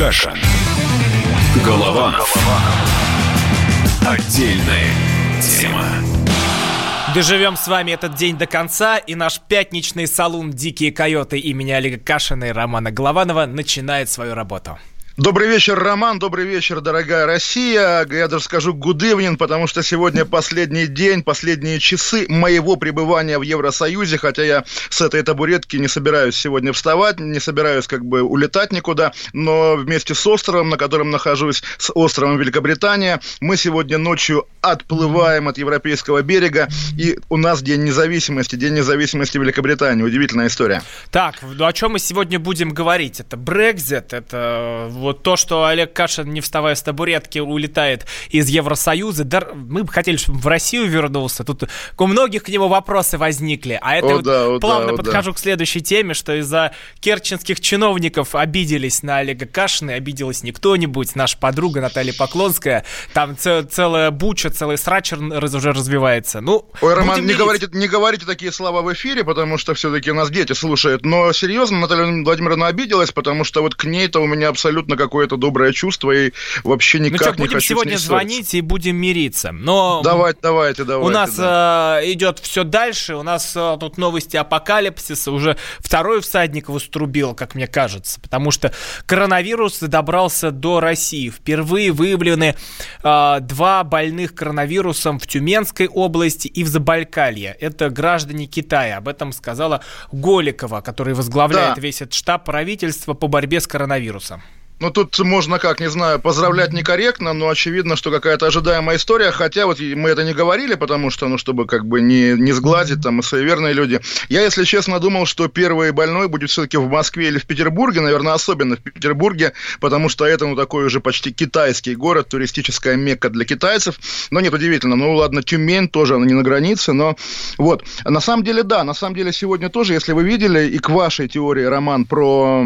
Кашин. Голованов. Отдельная тема. Доживем с вами этот день до конца, и наш пятничный салон «Дикие койоты» имени Олега Кашина и Романа Голованова начинает свою работу. Добрый вечер, Роман. Добрый вечер, дорогая Россия. Я даже скажу evening, потому что сегодня последний день, последние часы моего пребывания в Евросоюзе, хотя я с этой табуретки не собираюсь сегодня вставать, не собираюсь как бы улетать никуда, но вместе с островом, на котором нахожусь, с островом Великобритания, мы сегодня ночью отплываем от европейского берега, и у нас День независимости, День независимости Великобритании. Удивительная история. Так, ну о чем мы сегодня будем говорить? Это Брекзит, это вот то, что Олег Кашин, не вставая с табуретки, улетает из Евросоюза, да, мы бы хотели, чтобы в Россию вернулся. Тут у многих к нему вопросы возникли. А это о, вот да, о, плавно да, о, подхожу да. к следующей теме, что из-за керченских чиновников обиделись на Олега Кашина, и обиделась не кто-нибудь, наша подруга Наталья Поклонская. Там ц- целая буча, целый срач раз- уже развивается. Ну, Ой, Роман, не говорите, не говорите такие слова в эфире, потому что все-таки нас дети слушают. Но серьезно, Наталья Владимировна обиделась, потому что вот к ней-то у меня абсолютно какое-то доброе чувство и вообще Ну никак что, не будем хочу сегодня звонить и будем мириться. Но Давайте, давайте, давайте. У нас да. э, идет все дальше. У нас э, тут новости апокалипсиса. Уже второй всадник вострубил, как мне кажется. Потому что коронавирус добрался до России. Впервые выявлены э, два больных коронавирусом в Тюменской области и в Забайкалье. Это граждане Китая. Об этом сказала Голикова, который возглавляет Да. весь этот штаб правительства по борьбе с коронавирусом. Ну, тут можно, как, не знаю, поздравлять некорректно, но очевидно, что какая-то ожидаемая история, хотя вот и мы это не говорили, потому что, ну, чтобы как бы не, не сгладить, там, мы суеверные люди. Я, если честно, думал, что первый больной будет все-таки в Москве или в Петербурге, наверное, особенно в Петербурге, потому что это, ну, такой уже почти китайский город, туристическая мекка для китайцев. Но нет, удивительно. Ну, ладно, Тюмень тоже, она не на границе, но вот. На самом деле, да, на самом деле сегодня тоже, если вы видели, и к вашей теории, Роман, про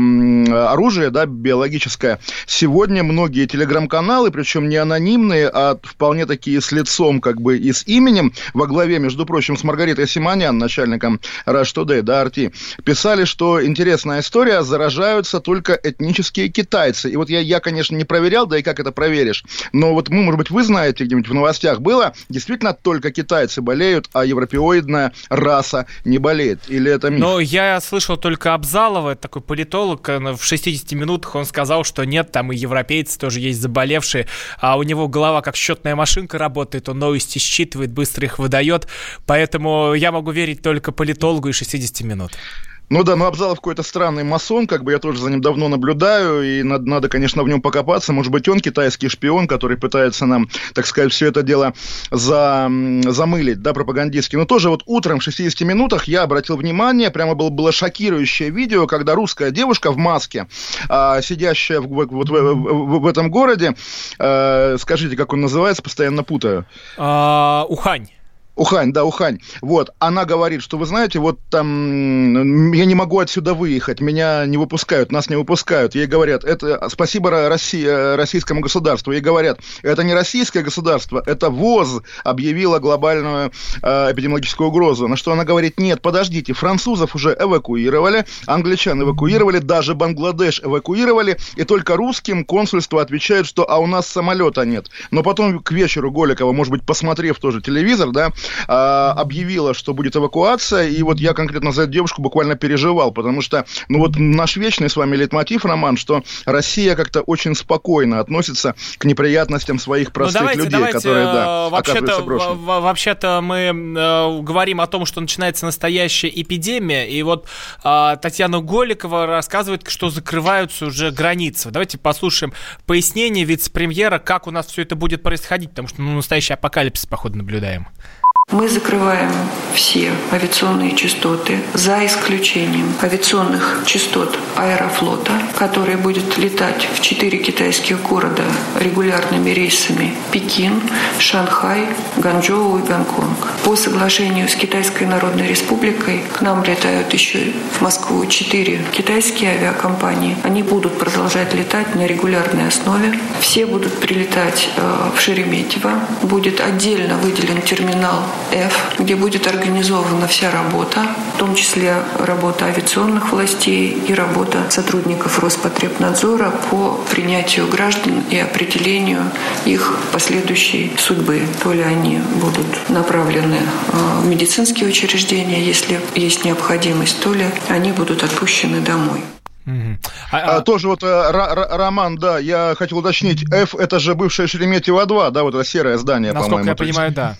оружие, да, биологическое, сегодня многие телеграм-каналы, причем не анонимные, а вполне такие с лицом, как бы, и с именем, во главе, между прочим, с Маргаритой Симонян, начальником Rush Today, да, RT, писали, что интересная история, заражаются только этнические китайцы. И вот я, я, конечно, не проверял, да и как это проверишь, но вот, ну, может быть, вы знаете, где-нибудь в новостях было, действительно только китайцы болеют, а европеоидная раса не болеет. Или это миф? Но я слышал только Абзалова, такой политолог, э, в 60 минутах он сказал, что нет, там и европейцы тоже есть заболевшие, а у него голова как счетная машинка работает, он новости считывает, быстро их выдает, поэтому я могу верить только политологу и 60 минут. Ну да, ну Абзалов какой-то странный масон, как бы я тоже за ним давно наблюдаю, и надо, надо, конечно, в нем покопаться. Может быть, он китайский шпион, который пытается нам, так сказать, все это дело за, замылить, да, пропагандистски. Но тоже вот утром в 60 минутах я обратил внимание, прямо было, было шокирующее видео, когда русская девушка в маске, а, сидящая в, вот в, в- в этом городе, а, скажите, как он называется, постоянно путаю. А, Ухань. Ухань, да, Ухань. Вот, она говорит, что вы знаете, вот там я не могу отсюда выехать, меня не выпускают, нас не выпускают. Ей говорят, это спасибо Ро- России, э, российскому государству. Ей говорят, это не российское государство, это ВОЗ объявила глобальную э, эпидемиологическую угрозу. На что она говорит, нет, подождите, французов уже эвакуировали, англичан эвакуировали, даже Бангладеш эвакуировали, и только русским консульство отвечает, что а у нас самолета нет. Но потом к вечеру Голикова, может быть, посмотрев тоже телевизор, да, а, объявила, что будет эвакуация, и вот я конкретно за эту девушку буквально переживал, потому что, ну вот наш вечный с вами лейтмотив, Роман, что Россия как-то очень спокойно относится к неприятностям своих простых ну, давайте, людей, давайте, которые, да, э, вообще-то, вообще-то мы э, говорим о том, что начинается настоящая эпидемия, и вот э, Татьяна Голикова рассказывает, что закрываются уже границы. Давайте послушаем пояснение вице-премьера, как у нас все это будет происходить, потому что ну, настоящий апокалипсис, походу, наблюдаем. Мы закрываем все авиационные частоты, за исключением авиационных частот Аэрофлота, который будет летать в четыре китайских города регулярными рейсами Пекин, Шанхай, Ганчжоу и Гонконг. По соглашению с Китайской Народной Республикой к нам летают еще в Москву четыре китайские авиакомпании. Они будут продолжать летать на регулярной основе. Все будут прилетать э, в Шереметьево. Будет отдельно выделен терминал F, где будет организована вся работа, в том числе работа авиационных властей и работа сотрудников Роспотребнадзора по принятию граждан и определению их последующей судьбы. То ли они будут направлены э, в медицинские учреждения, если есть необходимость, то ли они будут отпущены домой. Угу. А, а... Тоже вот э, Роман, да, я хотел уточнить, F это же бывшее Шереметьево-2, да, вот это серое здание, по-моему. Насколько я понимаю, да.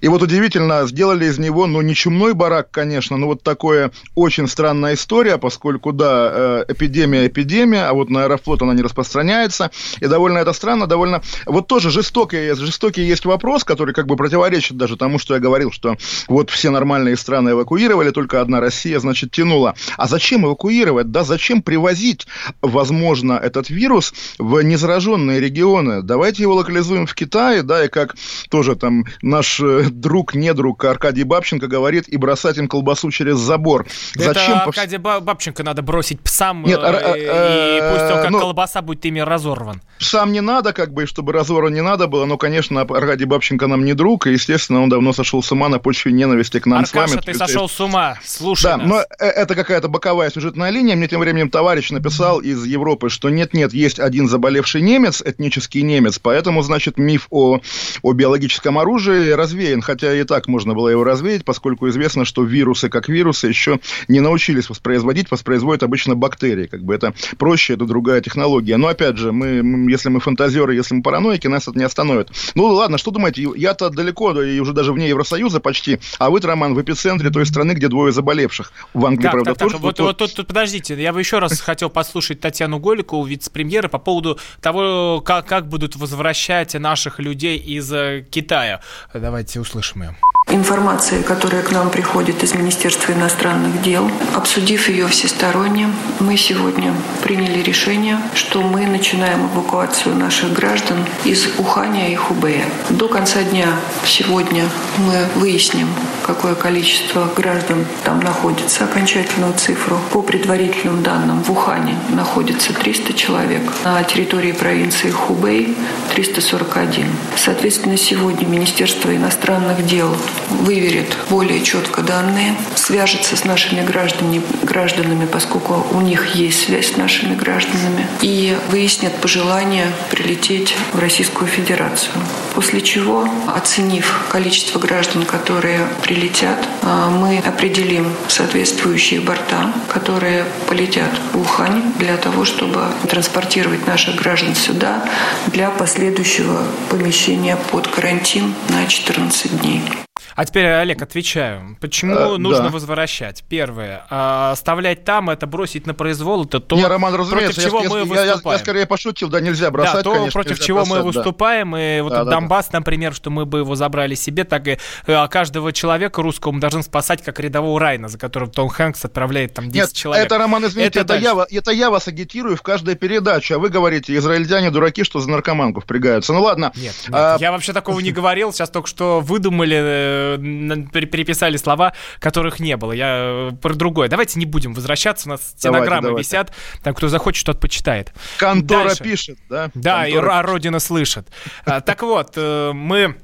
И вот удивительно, сделали из него, ну, не чумной барак, конечно, но вот такое очень странная история, поскольку, да, э, эпидемия, эпидемия, а вот на Аэрофлот она не распространяется, и довольно это странно, довольно... Вот тоже жестокий, жестокий есть вопрос, который как бы противоречит даже тому, что я говорил, что вот все нормальные страны эвакуировали, только одна Россия, значит, тянула. А зачем эвакуировать? Да, зачем привозить, возможно, этот вирус в незараженные регионы? Давайте его локализуем в Китае, да, и как тоже там наш э, друг, не друг Аркадий Бабченко говорит, и бросать им колбасу через забор. Это Зачем? Аркадия Бабченко надо бросить псам, Нет, э, и э, пусть он как ну, колбаса будет ими разорван. Псам не надо, как бы, чтобы разорван не надо было, но, конечно, Аркадий Бабченко нам не друг, и, естественно, он давно сошел с ума на почве ненависти к нам Аркаша, с вами. ты сошел с ума, слушай Да, нас. но э, это какая-то боковая сюжетная линия. Мне тем временем товарищ написал из Европы, что нет-нет, есть один заболевший немец, этнический немец, поэтому, значит, миф о, о биологическом оружии развеян развеян, хотя и так можно было его развеять, поскольку известно, что вирусы, как вирусы, еще не научились воспроизводить, воспроизводят обычно бактерии. Как бы это проще, это другая технология. Но опять же, мы, если мы фантазеры, если мы параноики, нас это не остановит. Ну ладно, что думаете, я-то далеко, и уже даже вне Евросоюза почти, а вы, Роман, в эпицентре той страны, где двое заболевших. В Англии, так, правда, так, тоже. Так, вот, вот тут, тут, подождите, я бы еще раз хотел послушать Татьяну Голикову, вице-премьера, по поводу того, как, как будут возвращать наших людей из э, Китая. Давайте услышим ее. Информация, которая к нам приходит из Министерства иностранных дел, обсудив ее всесторонне, мы сегодня приняли решение, что мы начинаем эвакуацию наших граждан из Уханя и Хубея. До конца дня сегодня мы выясним, какое количество граждан там находится, окончательную цифру. По предварительным данным, в Ухане находится 300 человек, на территории провинции Хубей 341. Соответственно, сегодня Министерство иностранных дел выверит более четко данные, свяжется с нашими гражданами, гражданами, поскольку у них есть связь с нашими гражданами, и выяснят пожелание прилететь в Российскую Федерацию. После чего, оценив количество граждан, которые прилетят, а, мы определим соответствующие борта, которые полетят в Ухань для того, чтобы транспортировать наших граждан сюда для последующего помещения под карантин на 14 дней. А теперь, Олег, отвечаю. Почему а, нужно да. возвращать? Первое. А, оставлять там, это бросить на произвол, это то, Не, Роман, против чего я, мы я, выступаем. Я, я, я скорее пошутил, да, нельзя бросать, Да, то, конечно, против чего бросать, мы выступаем, и вот да, да, Донбасс, да. например, что мы бы его забрали себе, так и а, каждого человека русского мы должны спасать, как рядового Райна, за которым Том Хэнкс отправляет там 10 Нет, человек. это, Роман, извините, это, это, я, это я вас агитирую в каждой передаче, а вы говорите, израильтяне дураки, что за наркоманку впрягаются. Ну ладно. Нет, нет а... я вообще такого не говорил, сейчас только что выдумали э, переписали слова, которых не было. Я э, про другое. Давайте не будем возвращаться, у нас стенограммы давайте, давайте. висят, там кто захочет, тот почитает. Контора Дальше. пишет, да? Да, Контора. и а Родина слышит. А, так вот, э, мы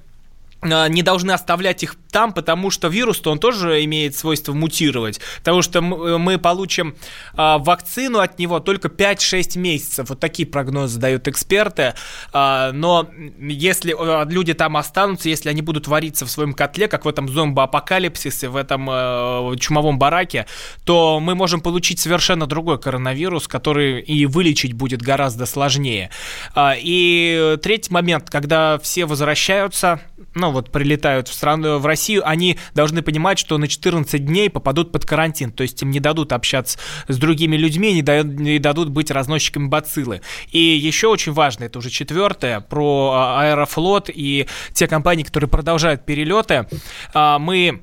не должны оставлять их там, потому что вирус-то он тоже имеет свойство мутировать. Потому что мы получим а, вакцину от него только 5-6 месяцев. Вот такие прогнозы дают эксперты. А, но если а, люди там останутся, если они будут вариться в своем котле, как в этом зомбоапокалипсисе, в этом а, чумовом бараке, то мы можем получить совершенно другой коронавирус, который и вылечить будет гораздо сложнее. А, и третий момент, когда все возвращаются, ну вот прилетают в страну, в Россию, они должны понимать, что на 14 дней попадут под карантин, то есть им не дадут общаться с другими людьми, не, дают, не дадут быть разносчиками бациллы. И еще очень важно, это уже четвертое, про а, Аэрофлот и те компании, которые продолжают перелеты, а, мы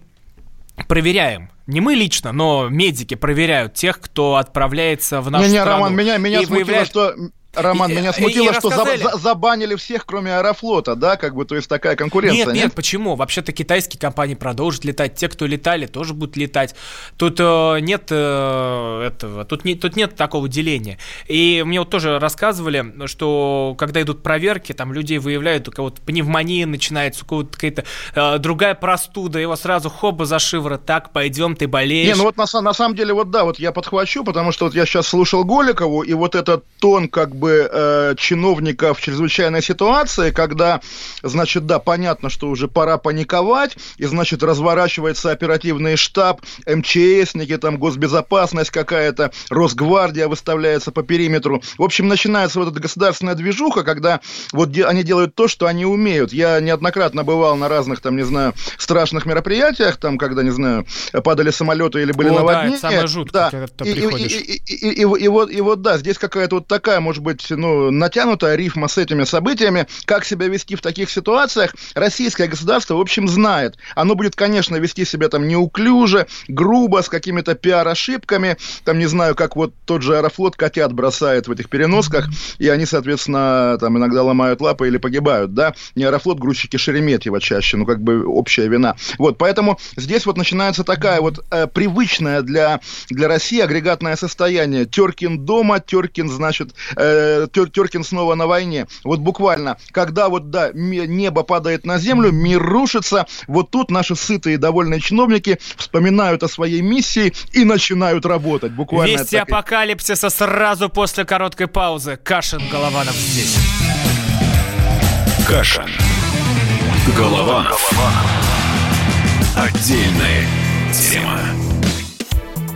проверяем не мы лично, но медики проверяют тех, кто отправляется в нашу не, не, страну. Роман, меня, меня смутило, выявляет... что Роман, и, меня смутило, что за, за, забанили всех, кроме Аэрофлота, да, как бы, то есть такая конкуренция. Нет, нет, нет? почему? Вообще-то китайские компании продолжат летать, те, кто летали, тоже будут летать. Тут э, нет э, этого, тут, не, тут нет такого деления. И мне вот тоже рассказывали, что когда идут проверки, там людей выявляют, у кого-то пневмония начинается, у кого-то какая-то э, другая простуда, его сразу хоба за шиворот, так, пойдем, ты болеешь. Не, ну вот на, на самом деле, вот да, вот я подхвачу, потому что вот я сейчас слушал Голикову, и вот этот тон, как бы э, чиновника в чрезвычайной ситуации, когда, значит, да, понятно, что уже пора паниковать, и, значит, разворачивается оперативный штаб, МЧСники, там, госбезопасность какая-то, Росгвардия выставляется по периметру. В общем, начинается вот эта государственная движуха, когда вот де- они делают то, что они умеют. Я неоднократно бывал на разных, там, не знаю, страшных мероприятиях, там, когда, не знаю, падали самолеты или были О, наводнения. Да, это самое жуткое, да. когда ты и, приходишь. И, и, и, и, и, и, вот, и вот, да, здесь какая-то вот такая, может быть, ну, натянутая рифма с этими событиями. Как себя вести в таких ситуациях, российское государство, в общем, знает. Оно будет, конечно, вести себя там неуклюже, грубо, с какими-то пиар-ошибками. Там, не знаю, как вот тот же Аэрофлот котят бросает в этих переносках, и они, соответственно, там иногда ломают лапы или погибают, да. Не Аэрофлот, грузчики Шереметьево чаще, ну, как бы общая вина. Вот, поэтому здесь вот начинается такая вот э, привычная для, для России агрегатное состояние. Теркин дома, Теркин, значит, э, Теркин снова на войне. Вот буквально, когда вот, да, небо падает на землю, мир рушится, вот тут наши сытые и довольные чиновники вспоминают о своей миссии и начинают работать. Буквально. Вести так... апокалипсиса сразу после короткой паузы. Кашин Голованов здесь. Кашин. Голованов. Отдельная тема.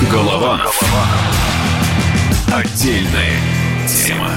Каша. Голованов. Отдельная тема.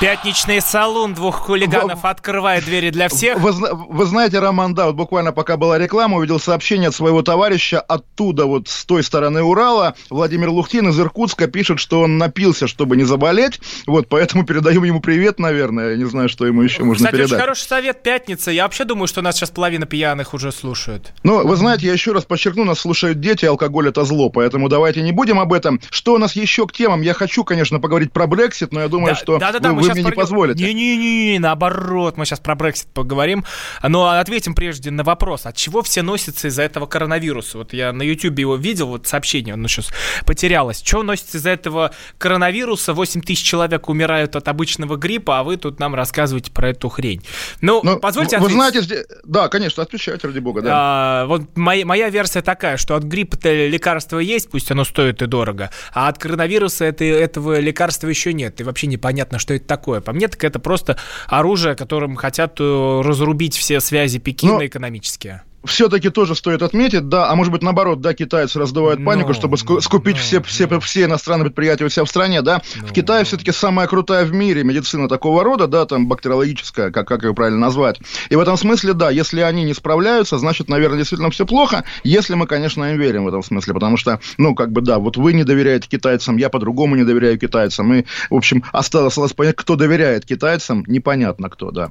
Пятничный салон двух хулиганов вы, открывает двери для всех. Вы, вы знаете, Роман, да, вот буквально пока была реклама, увидел сообщение от своего товарища оттуда, вот с той стороны Урала. Владимир Лухтин из Иркутска пишет, что он напился, чтобы не заболеть. Вот, поэтому передаем ему привет, наверное. Я не знаю, что ему еще можно Кстати, передать. очень хороший совет пятница. Я вообще думаю, что нас сейчас половина пьяных уже слушают. Ну, вы знаете, я еще раз подчеркну, нас слушают дети, алкоголь это зло, поэтому давайте не будем об этом. Что у нас еще к темам? Я хочу, конечно, поговорить про Брексит, но я думаю, да, что да, да, да, вы, вы мне про... не позволите. Не-не-не, наоборот, мы сейчас про Брексит поговорим. Но ответим прежде на вопрос, от чего все носятся из-за этого коронавируса? Вот я на YouTube его видел, вот сообщение, оно сейчас потерялось. Чего носится из-за этого коронавируса? 8 тысяч человек умирают от обычного гриппа, а вы тут нам рассказываете про эту хрень. Ну, Но, позвольте Вы ответить. знаете, да, конечно, отвечайте, ради бога, да. А, вот моя, моя версия такая, что от гриппа-то лекарство есть, пусть оно стоит и дорого, а от коронавируса это, этого лекарства еще нет, и вообще непонятно, что это такое. По мне, так это просто оружие, которым хотят э, разрубить все связи Пекина Но... экономические все-таки тоже стоит отметить, да, а может быть наоборот, да, китайцы раздувают панику, no, чтобы скупить no, все, все, все иностранные предприятия у себя в стране, да. No, в Китае все-таки самая крутая в мире медицина такого рода, да, там бактериологическая, как, как ее правильно назвать. И в этом смысле, да, если они не справляются, значит, наверное, действительно все плохо, если мы, конечно, им верим в этом смысле, потому что, ну, как бы, да, вот вы не доверяете китайцам, я по-другому не доверяю китайцам, и, в общем, осталось понять, кто доверяет китайцам, непонятно кто, да.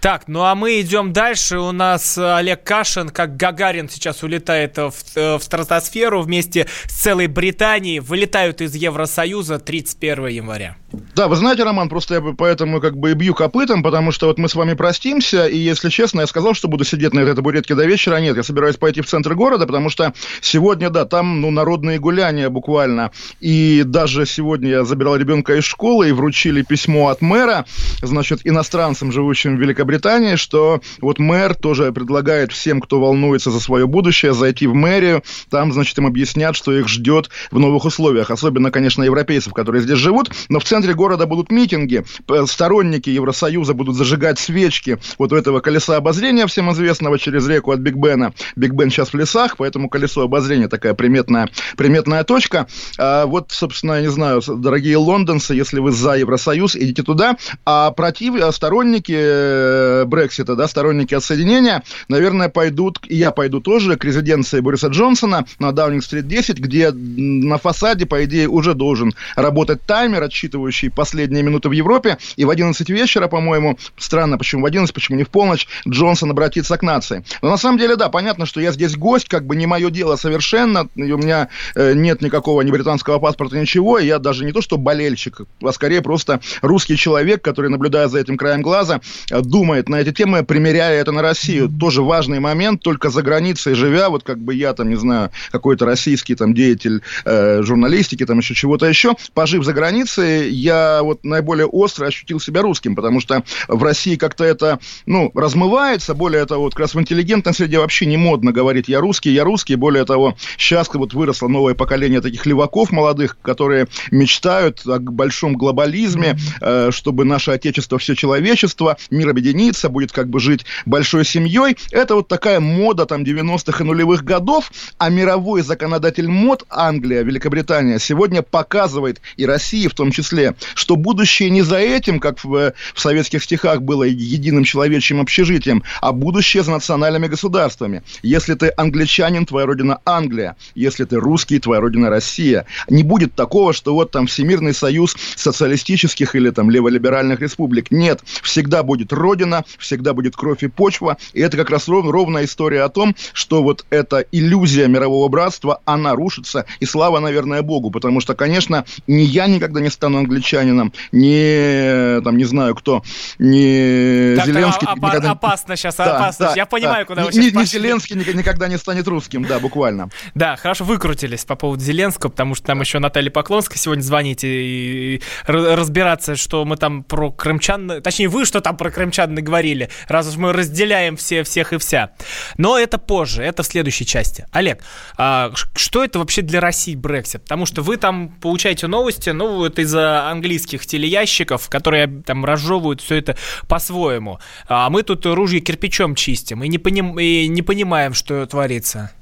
Так, ну а мы идем дальше, у нас Олег Кашин, как Гагарин сейчас улетает в, э, в стратосферу вместе с целой Британией, вылетают из Евросоюза 31 января. Да, вы знаете, Роман, просто я поэтому как бы и бью копытом, потому что вот мы с вами простимся, и если честно, я сказал, что буду сидеть на этой табуретке до вечера. Нет, я собираюсь пойти в центр города, потому что сегодня, да, там, ну, народные гуляния буквально. И даже сегодня я забирал ребенка из школы и вручили письмо от мэра, значит, иностранцам, живущим в Великобритании, что вот мэр тоже предлагает всем, кто волнуется за свое будущее, зайти в мэрию, там, значит, им объяснят, что их ждет в новых условиях. Особенно, конечно, европейцев, которые здесь живут, но в центре города будут митинги, сторонники Евросоюза будут зажигать свечки вот у этого колеса обозрения всем известного через реку от Биг Бена. Биг Бен сейчас в лесах, поэтому колесо обозрения такая приметная, приметная точка. А вот, собственно, я не знаю, дорогие лондонцы, если вы за Евросоюз, идите туда, а против, а сторонники э, Брексита, да, сторонники отсоединения, наверное, пойдут, и я пойду тоже, к резиденции Бориса Джонсона на Даунинг-стрит 10, где на фасаде, по идее, уже должен работать таймер, отсчитывающий последние минуты в Европе, и в 11 вечера, по-моему, странно, почему в 11, почему не в полночь, Джонсон обратится к нации. Но на самом деле, да, понятно, что я здесь гость, как бы не мое дело совершенно, и у меня э, нет никакого ни британского паспорта, ничего, и я даже не то, что болельщик, а скорее просто русский человек, который, наблюдая за этим краем глаза, э, думает на эти темы, примеряя это на Россию. Тоже важный момент, только за границей живя, вот как бы я там, не знаю, какой-то российский там деятель э, журналистики, там еще чего-то еще, пожив за границей, я вот наиболее остро ощутил себя русским, потому что в России как-то это, ну, размывается, более того, вот как раз в интеллигентной среде вообще не модно говорить «я русский, я русский», более того, сейчас вот выросло новое поколение таких леваков молодых, которые мечтают о большом глобализме, э, чтобы наше отечество, все человечество, мир объединится, будет как бы жить большой семьей. Это вот такая мода там 90-х и нулевых годов, а мировой законодатель мод Англия, Великобритания сегодня показывает, и Россия в том числе, что будущее не за этим, как в, в советских стихах было единым человечьим общежитием, а будущее за национальными государствами. Если ты англичанин, твоя родина Англия. Если ты русский, твоя родина Россия. Не будет такого, что вот там Всемирный союз социалистических или там леволиберальных республик. Нет, всегда будет родина, всегда будет кровь и почва. И это как раз ров, ровная история о том, что вот эта иллюзия мирового братства, она рушится. И слава, наверное, Богу, потому что, конечно, ни я никогда не стану англичанином, ни, там, не знаю кто, ни так, Зеленский... Так, никогда... Опасно сейчас, да, опасно. Да, я понимаю, да. куда вы ни, сейчас ни Зеленский никогда не станет русским, да, буквально. Да, хорошо выкрутились по поводу Зеленского, потому что там еще Наталья Поклонская сегодня звоните и разбираться, что мы там про крымчан, точнее вы что там про крымчан говорили, раз уж мы разделяем все, всех и вся. Но это позже, это в следующей части. Олег, а что это вообще для России Брексит? Потому что вы там получаете новости, ну, это из-за английских телеящиков, которые там разжевывают все это по-своему. А мы тут ружье кирпичом чистим и не, поним, и не понимаем, что творится.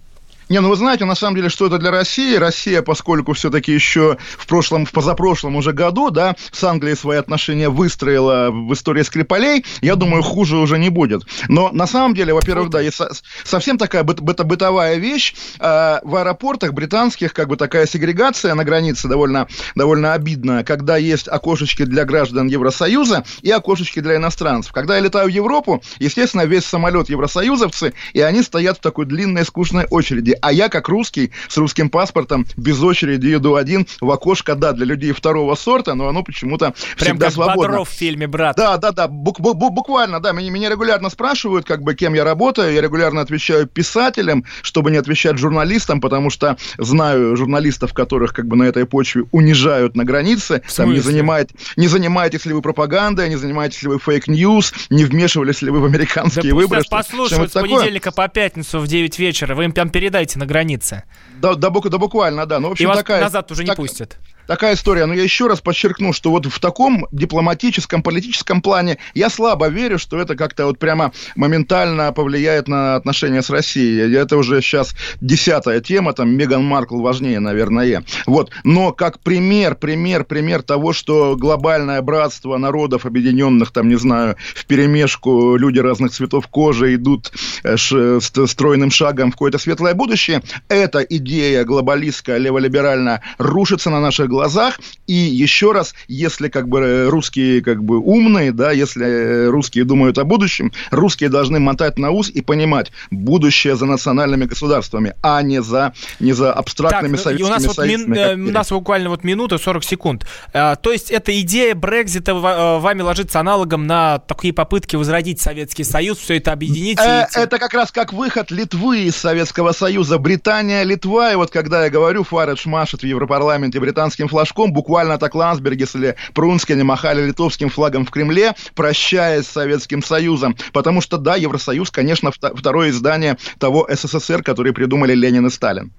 Не, ну вы знаете, на самом деле, что это для России. Россия, поскольку все-таки еще в прошлом, в позапрошлом уже году, да, с Англией свои отношения выстроила в истории Скрипалей, я думаю, хуже уже не будет. Но на самом деле, во-первых, да, есть совсем такая быт, быт, бытовая вещь. Э, в аэропортах британских как бы такая сегрегация на границе довольно, довольно обидная, когда есть окошечки для граждан Евросоюза и окошечки для иностранцев. Когда я летаю в Европу, естественно, весь самолет евросоюзовцы, и они стоят в такой длинной скучной очереди а я, как русский, с русским паспортом, без очереди иду один в окошко, да, для людей второго сорта, но оно почему-то Прям всегда как свободно. Бодров в фильме «Брат». Да, да, да, бук бу буквально, да, меня, меня регулярно спрашивают, как бы, кем я работаю, я регулярно отвечаю писателям, чтобы не отвечать журналистам, потому что знаю журналистов, которых, как бы, на этой почве унижают на границе, там, не, занимает, не занимаетесь ли вы пропагандой, не занимаетесь ли вы fake news, не вмешивались ли вы в американские да выборы. Да послушают с понедельника по пятницу в 9 вечера, вы им там передайте на границе. Да, да, да буквально, да. Ну, в общем, И вас такая, назад уже так, не пустят такая история. Но я еще раз подчеркну, что вот в таком дипломатическом, политическом плане я слабо верю, что это как-то вот прямо моментально повлияет на отношения с Россией. Это уже сейчас десятая тема, там Меган Маркл важнее, наверное. Вот. Но как пример, пример, пример того, что глобальное братство народов объединенных, там, не знаю, в перемешку люди разных цветов кожи идут э, ш, стройным шагом в какое-то светлое будущее, эта идея глобалистская, леволиберальная рушится на наших глазах. И еще раз, если как бы русские как бы умные, да, если русские думают о будущем, русские должны мотать на ус и понимать, будущее за национальными государствами, а не за, не за абстрактными так, советскими у нас, вот мин, э, у нас буквально вот минута 40 секунд. А, то есть эта идея Брекзита э, вами ложится аналогом на такие попытки возродить Советский Союз, все это объединить? Э, это как раз как выход Литвы из Советского Союза. Британия, Литва, и вот когда я говорю, Фарадж машет в Европарламенте британским литовским флажком, буквально так Ландсбергес или Прунскин махали литовским флагом в Кремле, прощаясь с Советским Союзом. Потому что, да, Евросоюз, конечно, второе издание того СССР, который придумали Ленин и Сталин.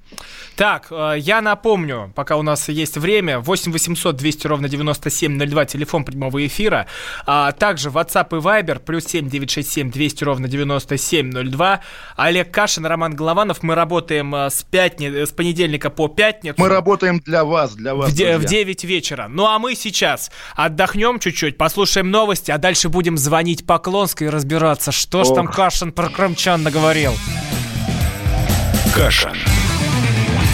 Так, э, я напомню, пока у нас есть время, 8 800 200 ровно 9702, телефон прямого эфира, а также WhatsApp и Viber, плюс 7 967 200 ровно 9702. Олег Кашин, Роман Голованов, мы работаем э, с, пятни... с понедельника по пятницу. Мы работаем для вас, для вас, В, де... в 9 вечера. Ну а мы сейчас отдохнем чуть-чуть, послушаем новости, а дальше будем звонить Поклонской и разбираться, что ж там Кашин про крымчан наговорил. Кашин.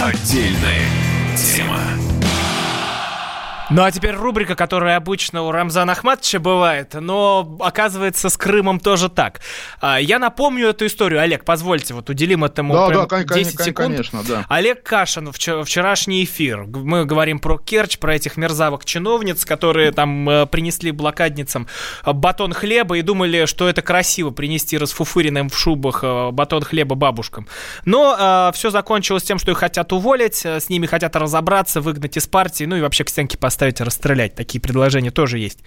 Отдельная тема. Ну а теперь рубрика, которая обычно у Рамзана Ахматовича бывает, но оказывается с Крымом тоже так. А, я напомню эту историю. Олег, позвольте, вот уделим этому да, да, 10 конечно, секунд. Конечно, да. Олег Кашин, вчерашний эфир. Мы говорим про Керчь, про этих мерзавок чиновниц, которые там э, принесли блокадницам э, батон хлеба и думали, что это красиво принести расфуфыренным в шубах э, батон хлеба бабушкам. Но все закончилось тем, что их хотят уволить, с ними хотят разобраться, выгнать из партии, ну и вообще к стенке поставить заставить расстрелять. Такие предложения тоже есть.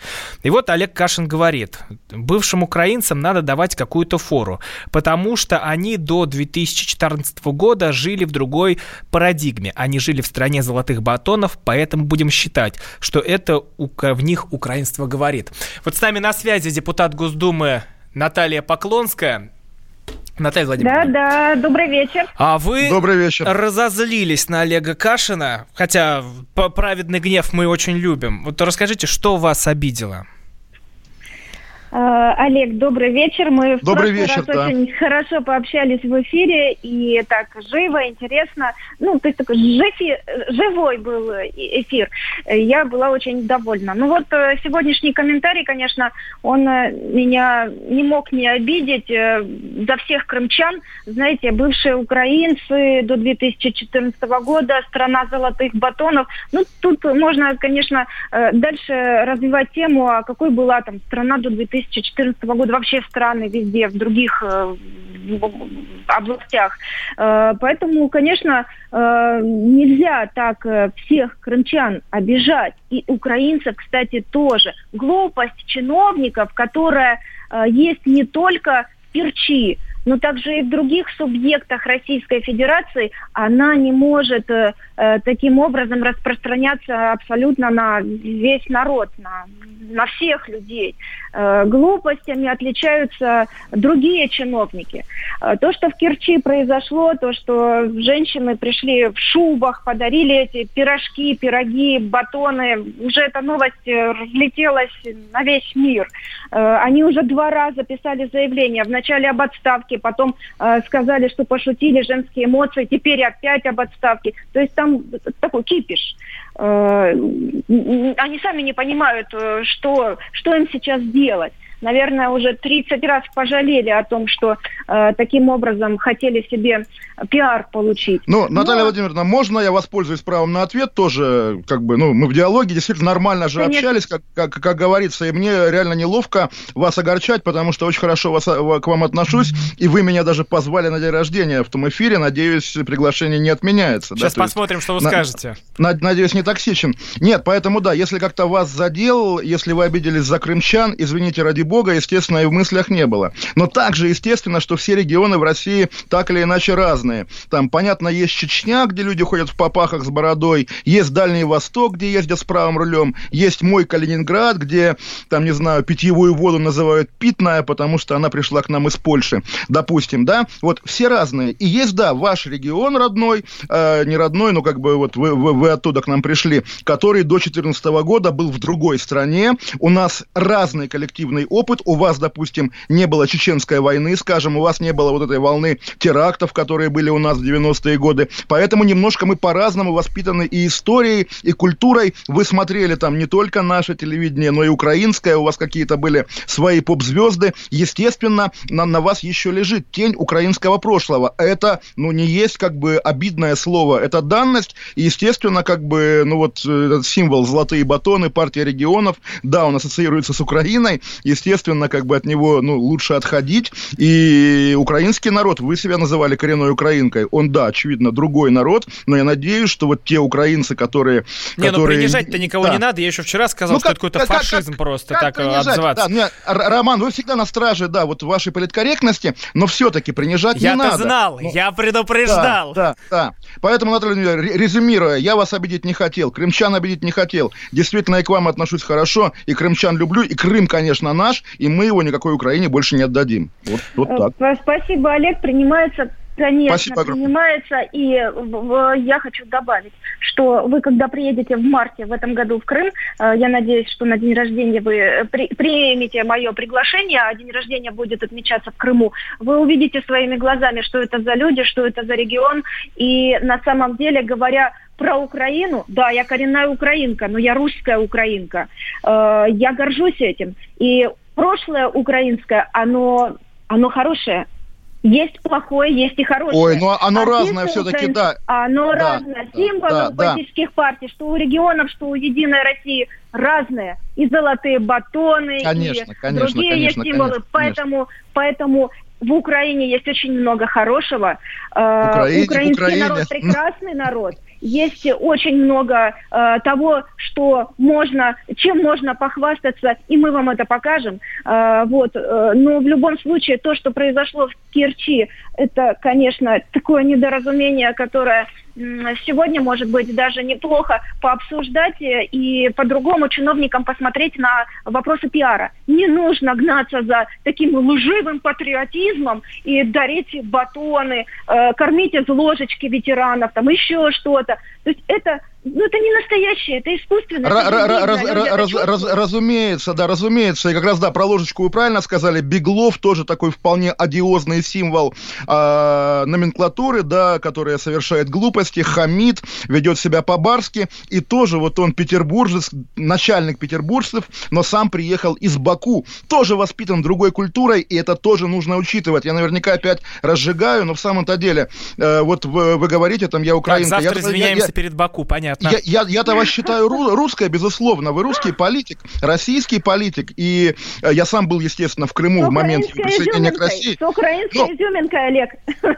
И вот Олег Кашин говорит, бывшим украинцам надо давать какую-то фору, потому что они до 2014 года жили в другой парадигме. Они жили в стране золотых батонов, поэтому будем считать, что это в них украинство говорит. Вот с нами на связи депутат Госдумы Наталья Поклонская. Наталья Владимировна. Да, да, добрый вечер. А вы добрый вечер. разозлились на Олега Кашина, хотя праведный гнев мы очень любим. Вот расскажите, что вас обидело? Э, Олег, добрый вечер. Мы в добрый прошлый вечер, раз да. очень хорошо пообщались в эфире и так живо, интересно. Ну, то есть такой жифи, живой был эфир. Я была очень довольна. Ну вот э, сегодняшний комментарий, конечно, он э, меня не мог не обидеть за всех крымчан. Знаете, бывшие украинцы до 2014 года, страна золотых батонов. Ну, тут можно, конечно, дальше развивать тему, а какой была там страна до 2014 2014 года вообще страны везде, в других э, областях. Э, поэтому, конечно, э, нельзя так всех крымчан обижать. И украинцев, кстати, тоже. Глупость чиновников, которая есть не только в Перчи, но также и в других субъектах Российской Федерации она не может э, таким образом распространяться абсолютно на весь народ, на, на всех людей. Э, глупостями отличаются другие чиновники. Э, то, что в Керчи произошло, то, что женщины пришли в шубах, подарили эти пирожки, пироги, батоны, уже эта новость э, разлетелась на весь мир. Э, они уже два раза писали заявление. Вначале об отставке, потом э, сказали, что пошутили женские эмоции, теперь опять об отставке. То есть там такой кипиш. Э, они сами не понимают, э, что, что им сейчас делать наверное, уже 30 раз пожалели о том, что э, таким образом хотели себе пиар получить. Ну, Наталья Но... Владимировна, можно я воспользуюсь правом на ответ тоже? Как бы, ну, мы в диалоге действительно нормально же Конечно. общались, как, как, как говорится, и мне реально неловко вас огорчать, потому что очень хорошо вас, к вам отношусь, и вы меня даже позвали на день рождения в том эфире, надеюсь, приглашение не отменяется. Сейчас да? посмотрим, есть, что вы на, скажете. На, надеюсь, не токсичен. Нет, поэтому да, если как-то вас задел, если вы обиделись за крымчан, извините, ради бога, естественно, и в мыслях не было. Но также, естественно, что все регионы в России так или иначе разные. Там, понятно, есть Чечня, где люди ходят в попахах с бородой, есть Дальний Восток, где ездят с правым рулем, есть мой Калининград, где, там, не знаю, питьевую воду называют питная, потому что она пришла к нам из Польши, допустим, да, вот все разные. И есть, да, ваш регион родной, э, не родной, но как бы вот вы, вы, вы оттуда к нам пришли, который до 2014 года был в другой стране. У нас разный коллективный опыт. У вас, допустим, не было чеченской войны, скажем, у вас не было вот этой волны терактов, которые были у нас в 90-е годы. Поэтому немножко мы по-разному воспитаны и историей, и культурой. Вы смотрели там не только наше телевидение, но и украинское. У вас какие-то были свои поп-звезды. Естественно, на, на вас еще лежит тень украинского прошлого. Это, ну, не есть как бы обидное слово. Это данность. И, естественно, как бы, ну вот, э, этот символ «золотые батоны», партия регионов, да, он ассоциируется с Украиной. Естественно, как бы от него, ну, лучше отходить. И украинский народ, вы себя называли коренной украинкой. Он, да, очевидно, другой народ. Но я надеюсь, что вот те украинцы, которые... Не, ну, которые... ну принижать-то никого да. не надо. Я еще вчера сказал, ну, что как, это какой-то фашизм как, просто как так отзываться. Да, Роман, вы всегда на страже, да, вот вашей политкорректности, но все-таки принижать я не надо. Я-то знал, но... я предупреждал. Да, да, да. Поэтому, Наталья резюмируя, я вас обидеть не хотел, крымчан обидеть не хотел. Действительно, я к вам отношусь хорошо, и крымчан люблю, и Крым, конечно, наш, и мы его никакой Украине больше не отдадим. Вот, вот э, так. Спасибо, Олег. Принимается Конечно, Спасибо принимается. И я хочу добавить, что вы, когда приедете в марте в этом году в Крым, э, я надеюсь, что на день рождения вы э, при, примете мое приглашение, а день рождения будет отмечаться в Крыму, вы увидите своими глазами, что это за люди, что это за регион. И на самом деле, говоря про Украину, да, я коренная украинка, но я русская украинка. Я горжусь этим. И прошлое украинское, оно, оно хорошее. Есть плохое, есть и хорошее. Ой, ну оно а разное все-таки, да. Оно да, разное. Да, Символы да, политических да. партий, что у регионов, что у Единой России, разные. И золотые батоны, конечно, и конечно, другие конечно, есть символы. Конечно, поэтому, конечно. поэтому в Украине есть очень много хорошего. Э, Украине, Украинский Украине. народ прекрасный народ. Есть очень много э, того, что можно, чем можно похвастаться, и мы вам это покажем. Э, вот. Э, но в любом случае то, что произошло в Керчи, это, конечно, такое недоразумение, которое сегодня, может быть, даже неплохо пообсуждать и по-другому чиновникам посмотреть на вопросы пиара. Не нужно гнаться за таким лживым патриотизмом и дарить батоны, э, кормить из ложечки ветеранов, там еще что-то. То есть это ну, это не настоящее, это искусственно. разумеется, да, разумеется. И как раз, да, про ложечку вы правильно сказали. Беглов тоже такой вполне одиозный символ э, номенклатуры, да, которая совершает глупости, хамит, ведет себя по-барски. И тоже вот он петербуржец, начальник петербуржцев, но сам приехал из Баку. Тоже воспитан другой культурой, и это тоже нужно учитывать. Я наверняка опять разжигаю, но в самом-то деле, э, вот вы, вы говорите, там, я украинка. Так, завтра я, извиняемся я, перед Баку, понятно понятно. Я, я, я-то вас считаю русская, безусловно. Вы русский политик, российский политик. И э, я сам был, естественно, в Крыму в момент присоединения к России. С украинской Но, изюминкой, Олег.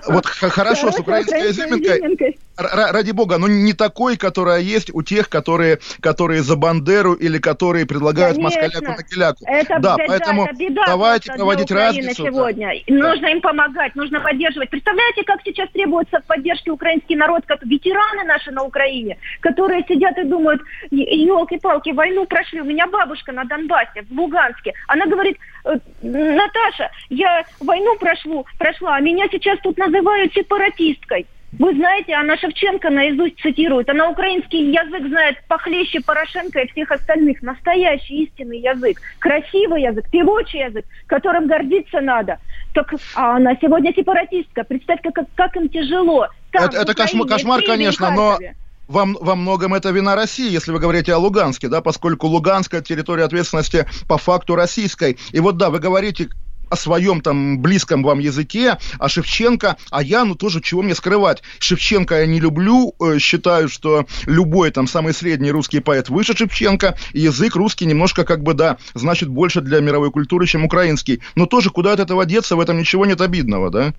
Вот хорошо, с украинской изюминкой. Ради бога, но не такой, которая есть у тех, которые, которые за Бандеру или которые предлагают москаляку на киляку. Это да, беда, поэтому это беда давайте проводить разницу. сегодня. Да. Нужно им помогать, нужно поддерживать. Представляете, как сейчас требуется поддержки украинский народ, как ветераны наши на Украине, которые сидят и думают, елки-палки, войну прошли, у меня бабушка на Донбассе, в Луганске. Она говорит, «Э, Наташа, я войну прошлу, прошла, а меня сейчас тут называют сепаратисткой. Вы знаете, она Шевченко наизусть цитирует. Она украинский язык знает похлеще Порошенко и всех остальных. Настоящий истинный язык. Красивый язык, певучий язык, которым гордиться надо. Так, а она сегодня сепаратистка. Представьте, как, как им тяжело. Там, это это кошмар, кошмар конечно, но во, во многом это вина России, если вы говорите о Луганске, да, поскольку Луганская территория ответственности по факту российской. И вот да, вы говорите о своем там близком вам языке, а Шевченко, а я, ну тоже чего мне скрывать. Шевченко я не люблю, э, считаю, что любой там самый средний русский поэт выше Шевченко, и язык русский немножко как бы, да, значит больше для мировой культуры, чем украинский. Но тоже куда от этого деться, в этом ничего нет обидного, да?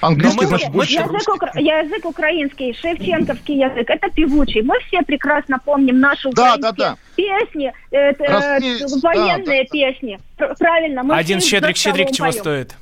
Английский, мы, значит, больше язык, русский. язык украинский, шевченковский язык, это певучий. Мы все прекрасно помним наши да, украинские да, да. песни, это, военные да, да, песни. правильно. Мы Один щедрик-щедрик чего поем. стоит?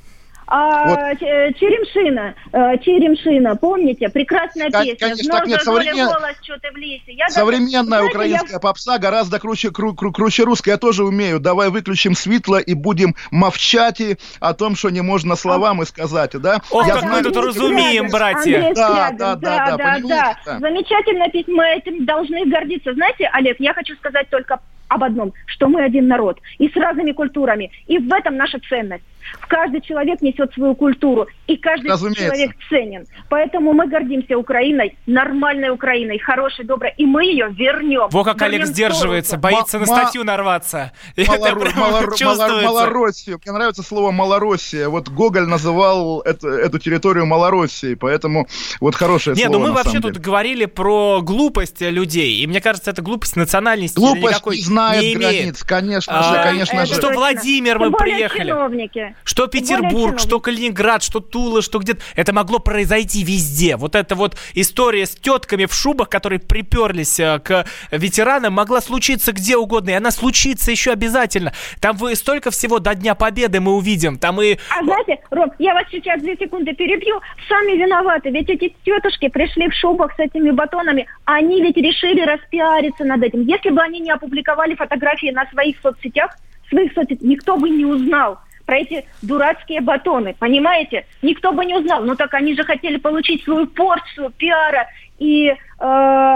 А, вот. Черемшина, э, Черемшина, помните? Прекрасная песня. Конечно, так нет, современ... голос, что ты в лесе. Я Современная даже, украинская я... попса гораздо круче, кру, кру, круче русской. Я тоже умею. Давай выключим светло и будем мовчать о том, что не можно словам и сказать, да? Ох, я как знаю, мы тут разумеем, братья. Да, да, да, да, да, да, да. Замечательно песня, мы этим должны гордиться. Знаете, Олег, я хочу сказать только об одном, что мы один народ, и с разными культурами. И в этом наша ценность. Каждый человек несет свою культуру, и каждый Разумеется. человек ценен. Поэтому мы гордимся Украиной, нормальной Украиной, хорошей, доброй, и мы ее вернем. Во как Олег сдерживается, боится на статью нарваться. Малороссию. Мне нравится слово Малороссия. Вот Гоголь называл эту территорию Малороссией, поэтому вот хорошее слово. Не, ну мы вообще тут говорили про глупость людей, и мне кажется, это глупость национальности. Глупость не знает границ, конечно же, конечно же. Что Владимир мы приехали. Что Петербург, что Калининград, что Тула, что где-то. Это могло произойти везде. Вот эта вот история с тетками в шубах, которые приперлись э, к ветеранам, могла случиться где угодно. И она случится еще обязательно. Там вы столько всего до Дня Победы мы увидим. Там и... А знаете, Ром, я вас сейчас две секунды перебью. Сами виноваты. Ведь эти тетушки пришли в шубах с этими батонами. Они ведь решили распиариться над этим. Если бы они не опубликовали фотографии на своих соцсетях, своих соцсетях, никто бы не узнал про эти дурацкие батоны, понимаете? Никто бы не узнал. Ну так они же хотели получить свою порцию пиара и э,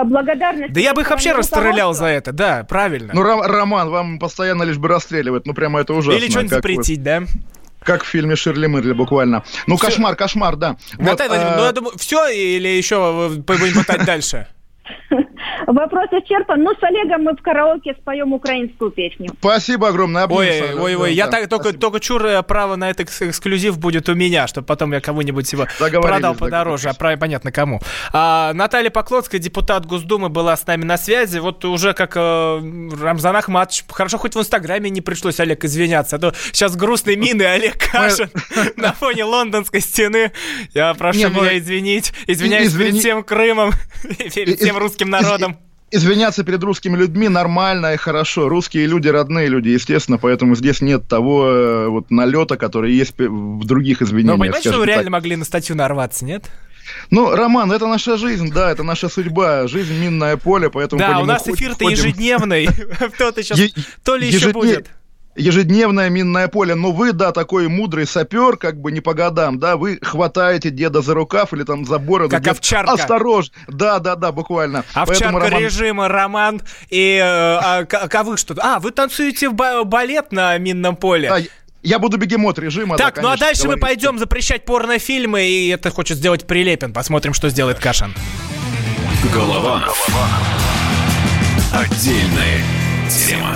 благодарность. Да я бы их вообще расстрелял за это, да, правильно. Ну, Роман, вам постоянно лишь бы расстреливать, ну прямо это ужасно. Или что-нибудь запретить, вы... да? Как в фильме Ширли Мырли, буквально. Ну, все. кошмар, кошмар, да. Наталья вот, ну я думаю, все или еще будем пытать дальше? Вопрос исчерпан. Ну, с Олегом мы в караоке споем украинскую песню. Спасибо огромное. Ой, ой, ой, я так, только, только чур э, право на этот эксклюзив будет у меня, чтобы потом я кого-нибудь его продал подороже, а право понятно кому. А, Наталья Поклонская, депутат Госдумы, была с нами на связи. Вот уже как э, Рамзан Ахматович, хорошо, хоть в Инстаграме не пришлось, Олег, извиняться, а то сейчас грустные мины Олег Кашин на фоне лондонской стены. Я прошу меня извинить. Извиняюсь перед всем Крымом, перед всем русским народом извиняться перед русскими людьми нормально и хорошо. Русские люди родные люди, естественно, поэтому здесь нет того э, вот налета, который есть в других извинениях. Но понимаете, что вы реально могли на статью нарваться, нет? Ну, Роман, это наша жизнь, да, это наша судьба. Жизнь минное поле, поэтому... Да, у нас эфир-то ежедневный. Кто-то сейчас... То ли еще будет ежедневное минное поле. Но вы, да, такой мудрый сапер, как бы не по годам, да, вы хватаете деда за рукав или там за бороду. Как дед, овчарка. Осторожно. Да, да, да, буквально. Овчарка Роман... режима, Роман. И э, а, а вы что? А, вы танцуете в балет на минном поле? Да, я буду бегемот режима. Так, да, конечно, ну а дальше говорите. мы пойдем запрещать порнофильмы, и это хочет сделать Прилепин. Посмотрим, что сделает Кашин. Голова. Отдельная тема.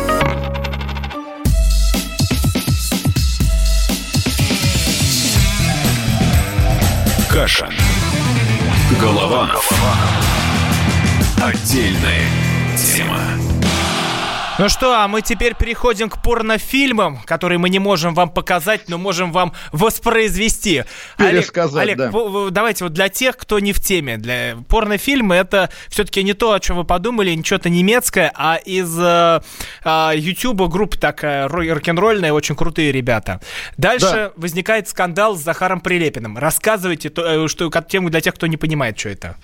Каша. Голованов. Отдельная тема. Ну что, а мы теперь переходим к порнофильмам, которые мы не можем вам показать, но можем вам воспроизвести. Пересказать, Олег, Олег да. давайте вот для тех, кто не в теме. Для порнофильмы это все-таки не то, о чем вы подумали, не что-то немецкое, а из э, э, YouTube группа такая рок-н-ролльная, очень крутые ребята. Дальше да. возникает скандал с Захаром Прилепиным. Рассказывайте, то, э, что тему для тех, кто не понимает, что это.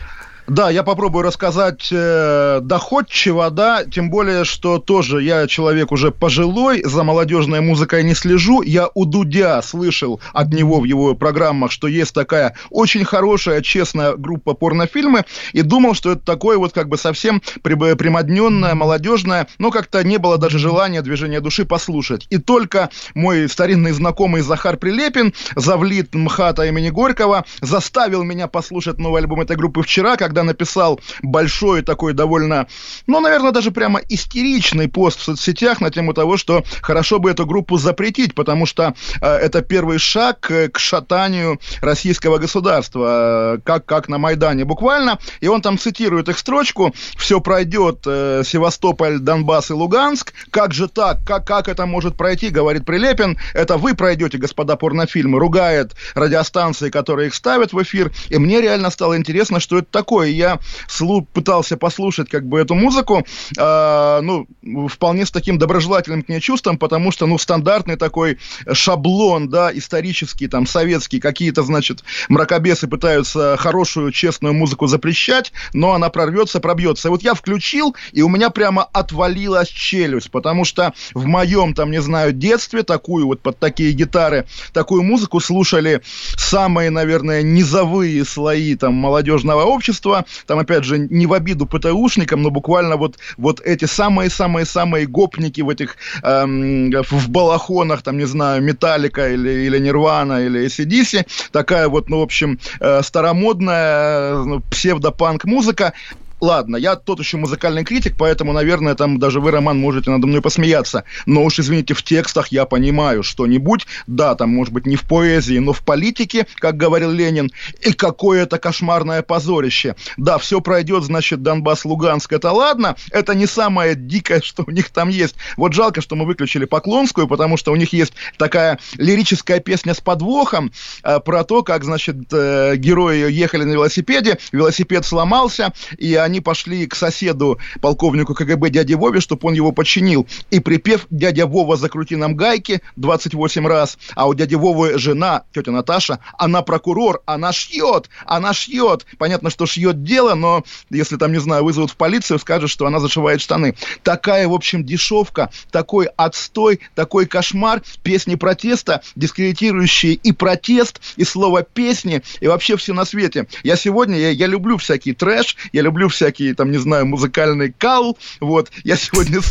Да, я попробую рассказать э, доходчиво, да, тем более, что тоже я человек уже пожилой, за молодежной музыкой не слежу. Я у Дудя слышал от него в его программах, что есть такая очень хорошая, честная группа порнофильмы, и думал, что это такое вот как бы совсем примодненное, молодежное, но как-то не было даже желания движения души послушать. И только мой старинный знакомый Захар Прилепин, завлит МХАТа имени Горького, заставил меня послушать новый альбом этой группы вчера, когда тогда написал большой такой довольно, ну, наверное, даже прямо истеричный пост в соцсетях на тему того, что хорошо бы эту группу запретить, потому что э, это первый шаг к, к шатанию российского государства, э, как, как на Майдане буквально. И он там цитирует их строчку «Все пройдет, э, Севастополь, Донбасс и Луганск. Как же так? Как, как это может пройти?» говорит Прилепин. «Это вы пройдете, господа порнофильмы», ругает радиостанции, которые их ставят в эфир. И мне реально стало интересно, что это такое. Я слу пытался послушать как бы эту музыку, э, ну, вполне с таким доброжелательным к ней чувством, потому что, ну, стандартный такой шаблон, да, исторический, там, советский, какие-то, значит, мракобесы пытаются хорошую, честную музыку запрещать, но она прорвется, пробьется. И вот я включил, и у меня прямо отвалилась челюсть, потому что в моем, там, не знаю, детстве такую вот под такие гитары, такую музыку слушали самые, наверное, низовые слои там молодежного общества, там, опять же, не в обиду ПТУшникам, но буквально вот, вот эти самые-самые-самые гопники в этих, эм, в балахонах, там, не знаю, Металлика или, или Нирвана или ACDC, такая вот, ну, в общем, э, старомодная э, псевдопанк музыка, ладно, я тот еще музыкальный критик, поэтому, наверное, там даже вы, Роман, можете надо мной посмеяться. Но уж, извините, в текстах я понимаю что-нибудь. Да, там, может быть, не в поэзии, но в политике, как говорил Ленин. И какое это кошмарное позорище. Да, все пройдет, значит, Донбасс, Луганск, это ладно. Это не самое дикое, что у них там есть. Вот жалко, что мы выключили Поклонскую, потому что у них есть такая лирическая песня с подвохом э, про то, как, значит, э, герои ехали на велосипеде, велосипед сломался, и они пошли к соседу, полковнику КГБ дяде Вове, чтобы он его починил. И припев «Дядя Вова, закрути нам гайки» 28 раз. А у дяди Вовы жена, тетя Наташа, она прокурор, она шьет, она шьет. Понятно, что шьет дело, но если там, не знаю, вызовут в полицию, скажут, что она зашивает штаны. Такая, в общем, дешевка, такой отстой, такой кошмар, песни протеста, дискредитирующие и протест, и слово песни, и вообще все на свете. Я сегодня, я, я люблю всякий трэш, я люблю всякие, там, не знаю, музыкальный кал, вот, я сегодня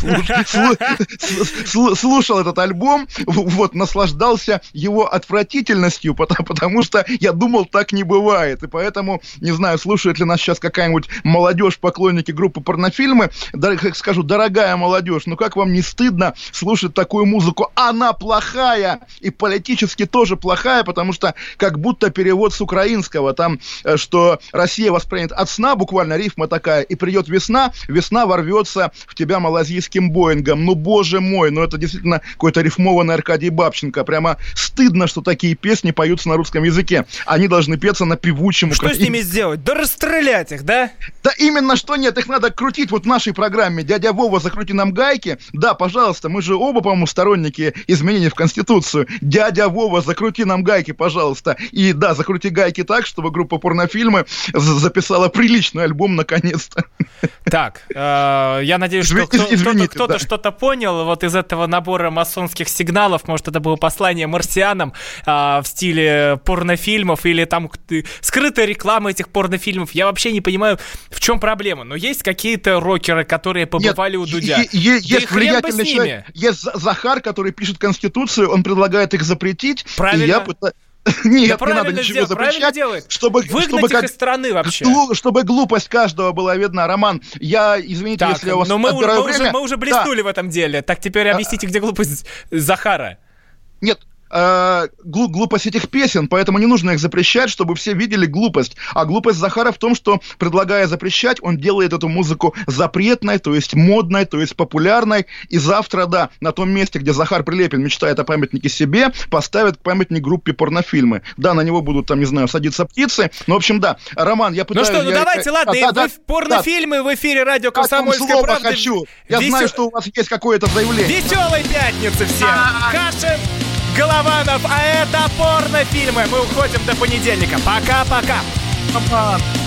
слушал этот альбом, вот, наслаждался его отвратительностью, потому, что я думал, так не бывает, и поэтому, не знаю, слушает ли нас сейчас какая-нибудь молодежь, поклонники группы порнофильмы, как скажу, дорогая молодежь, ну как вам не стыдно слушать такую музыку? Она плохая, и политически тоже плохая, потому что как будто перевод с украинского, там, э, что Россия воспринят от сна, буквально рифма такая, и придет весна, весна ворвется в тебя малазийским Боингом. Ну, боже мой, ну это действительно какой-то рифмованный Аркадий Бабченко. Прямо стыдно, что такие песни поются на русском языке. Они должны петься на певучем Что украин... с ними сделать? Да расстрелять их, да? Да именно что нет, их надо крутить вот в нашей программе. Дядя Вова, закрути нам гайки. Да, пожалуйста, мы же оба, по-моему, сторонники изменений в Конституцию. Дядя Вова, закрути нам гайки, пожалуйста. И да, закрути гайки так, чтобы группа порнофильмы записала приличный альбом наконец наконец-то. Так, э, я надеюсь, что кто, кто-то, кто-то да. что-то понял вот из этого набора масонских сигналов. Может, это было послание марсианам э, в стиле порнофильмов или там скрытая реклама этих порнофильмов. Я вообще не понимаю, в чем проблема. Но есть какие-то рокеры, которые побывали Нет, у Дудя. Е- е- есть влиятельный человек. Есть Захар, который пишет Конституцию, он предлагает их запретить. Правильно. И я пытаюсь Нет, да не надо ничего сделать, запрещать. Делает. Чтобы, Выгнать чтобы как, из страны вообще. Чтобы глупость каждого была видна. Роман, я, извините, так, если я у вас но мы, мы, время... уже, мы уже блеснули да. в этом деле. Так теперь а, объясните, где глупость Захара. Нет, э, глупость этих песен, поэтому не нужно их запрещать, чтобы все видели глупость. А глупость Захара в том, что, предлагая запрещать, он делает эту музыку запретной, то есть модной, то есть популярной. И завтра, да, на том месте, где Захар Прилепин мечтает о памятнике себе, поставят памятник группе порнофильмы. Да, на него будут, там, не знаю, садиться птицы. Ну, в общем, да. Роман, я пытаюсь... Ну что, ну я, давайте, я, ладно, да, да, порнофильмы да. в эфире радио «Комсомольская правда». хочу. Я Весел... знаю, что у вас есть какое-то заявление. Веселой пятницы всем! Кашин! Голованов, а это порнофильмы. Мы уходим до понедельника. Пока-пока. Пока.